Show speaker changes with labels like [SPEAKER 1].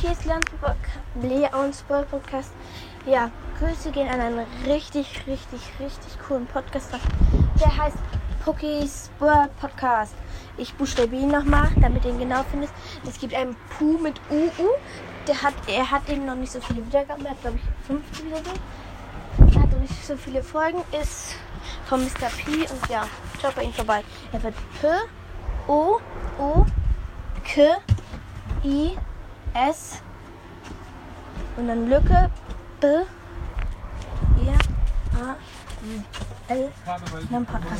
[SPEAKER 1] hier ist Leons Podcast. Ja, Grüße gehen an einen richtig, richtig, richtig coolen Podcast. Der heißt Pookies World Podcast. Ich buchstabiere ihn nochmal, damit du ihn genau findest. Es gibt einen Puh mit UU. Der hat, er hat eben noch nicht so viele Wiedergaben. Er hat, glaube ich, 50 Wiedergaben. Er hat noch nicht so viele Folgen. Ist von Mr. P. Und ja, schaut bei ihm vorbei. Er wird P, O, O, K, I, S und dann Lücke B, E, A, L. Und dann Podcast.